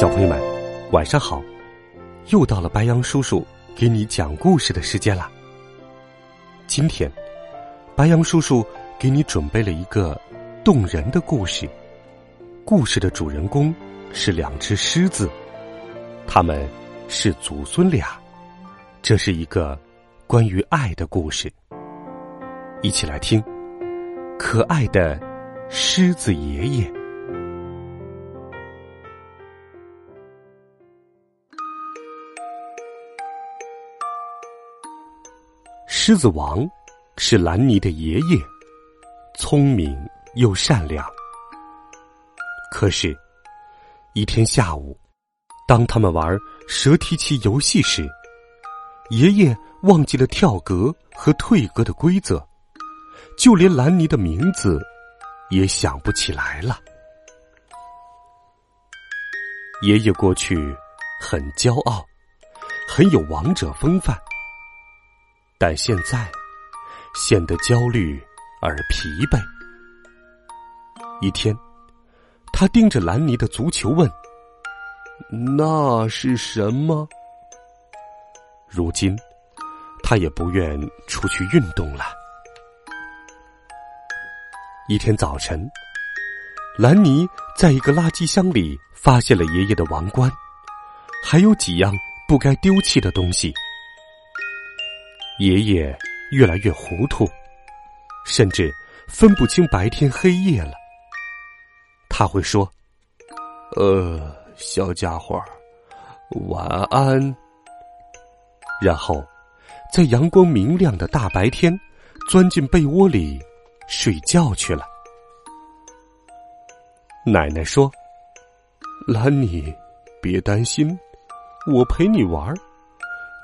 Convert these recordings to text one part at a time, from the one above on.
小朋友们，晚上好！又到了白羊叔叔给你讲故事的时间了。今天，白羊叔叔给你准备了一个动人的故事。故事的主人公是两只狮子，他们是祖孙俩。这是一个关于爱的故事。一起来听，可爱的狮子爷爷。狮子王是兰尼的爷爷，聪明又善良。可是，一天下午，当他们玩蛇提棋游戏时，爷爷忘记了跳格和退格的规则，就连兰尼的名字也想不起来了。爷爷过去很骄傲，很有王者风范。但现在显得焦虑而疲惫。一天，他盯着兰尼的足球问：“那是什么？”如今，他也不愿出去运动了。一天早晨，兰尼在一个垃圾箱里发现了爷爷的王冠，还有几样不该丢弃的东西。爷爷越来越糊涂，甚至分不清白天黑夜了。他会说：“呃，小家伙，晚安。”然后，在阳光明亮的大白天，钻进被窝里睡觉去了。奶奶说：“兰妮，别担心，我陪你玩。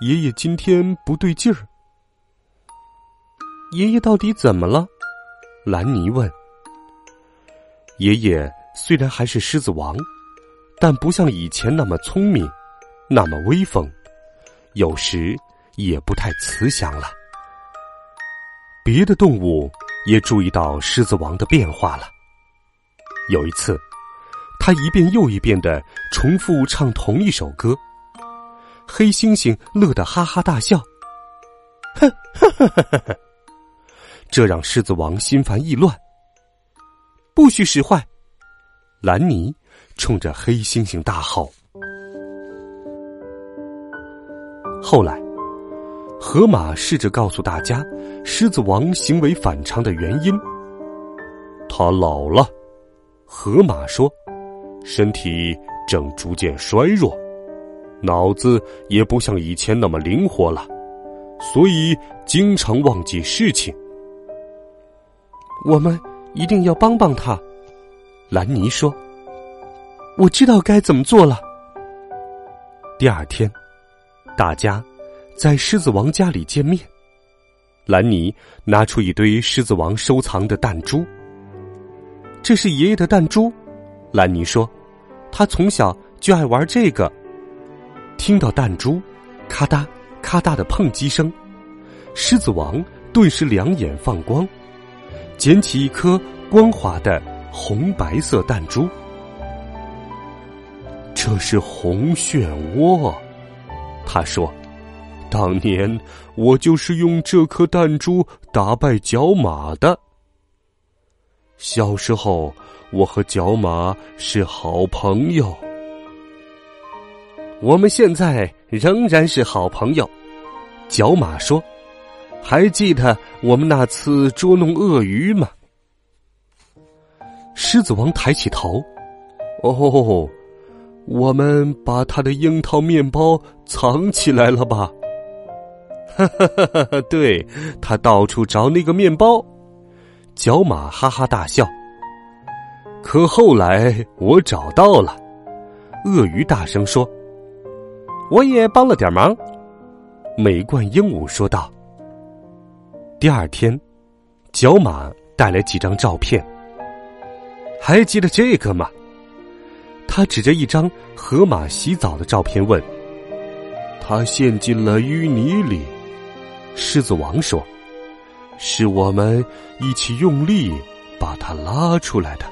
爷爷今天不对劲儿。”爷爷到底怎么了？兰尼问。爷爷虽然还是狮子王，但不像以前那么聪明，那么威风，有时也不太慈祥了。别的动物也注意到狮子王的变化了。有一次，他一遍又一遍的重复唱同一首歌，黑猩猩乐得哈哈大笑。哼，呵呵呵呵呵。这让狮子王心烦意乱。不许使坏！兰尼冲着黑猩猩大吼。后来，河马试着告诉大家狮子王行为反常的原因。他老了，河马说，身体正逐渐衰弱，脑子也不像以前那么灵活了，所以经常忘记事情。我们一定要帮帮他，兰尼说：“我知道该怎么做了。”第二天，大家在狮子王家里见面。兰尼拿出一堆狮子王收藏的弹珠。这是爷爷的弹珠，兰尼说：“他从小就爱玩这个。”听到弹珠咔嗒咔嗒的碰击声，狮子王顿时两眼放光。捡起一颗光滑的红白色弹珠，这是红漩涡。他说：“当年我就是用这颗弹珠打败角马的。小时候，我和角马是好朋友。我们现在仍然是好朋友。”角马说。还记得我们那次捉弄鳄鱼吗？狮子王抬起头，哦，我们把他的樱桃面包藏起来了吧？哈哈哈哈哈！对他到处找那个面包，角马哈哈大笑。可后来我找到了，鳄鱼大声说：“我也帮了点忙。”美冠鹦鹉说道。第二天，角马带来几张照片。还记得这个吗？他指着一张河马洗澡的照片问：“他陷进了淤泥里。”狮子王说：“是我们一起用力把它拉出来的。”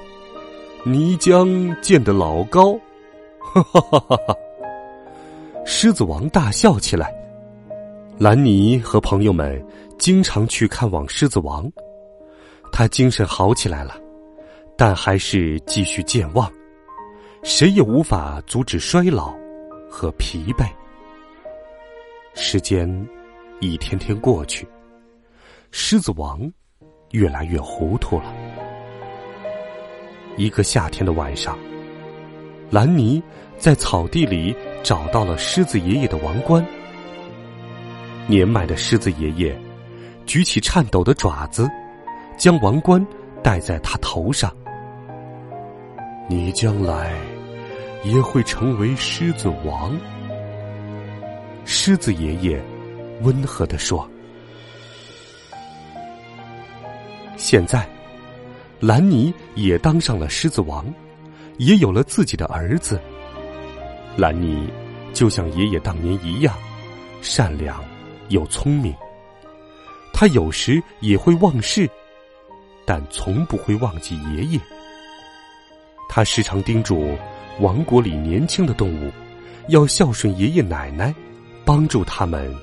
泥浆溅得老高，哈哈哈哈哈！狮子王大笑起来。兰尼和朋友们经常去看望狮子王，他精神好起来了，但还是继续健忘，谁也无法阻止衰老和疲惫。时间一天天过去，狮子王越来越糊涂了。一个夏天的晚上，兰尼在草地里找到了狮子爷爷的王冠。年迈的狮子爷爷举起颤抖的爪子，将王冠戴在他头上。你将来也会成为狮子王，狮子爷爷温和的说。现在，兰尼也当上了狮子王，也有了自己的儿子。兰尼就像爷爷当年一样，善良。又聪明，他有时也会忘事，但从不会忘记爷爷。他时常叮嘱王国里年轻的动物，要孝顺爷爷奶奶，帮助他们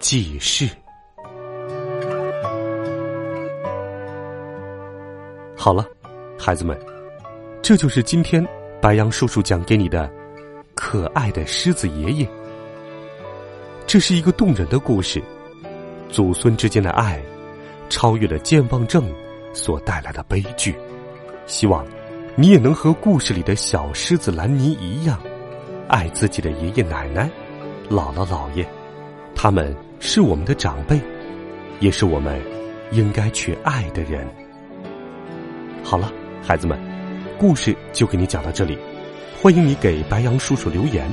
记事。好了，孩子们，这就是今天白杨叔叔讲给你的可爱的狮子爷爷。这是一个动人的故事，祖孙之间的爱，超越了健忘症所带来的悲剧。希望你也能和故事里的小狮子兰尼一样，爱自己的爷爷奶奶、姥姥姥爷，他们是我们的长辈，也是我们应该去爱的人。好了，孩子们，故事就给你讲到这里，欢迎你给白杨叔叔留言。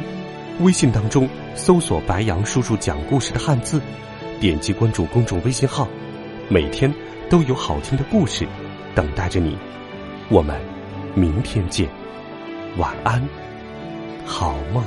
微信当中搜索“白杨叔叔讲故事”的汉字，点击关注公众微信号，每天都有好听的故事等待着你。我们明天见，晚安，好梦。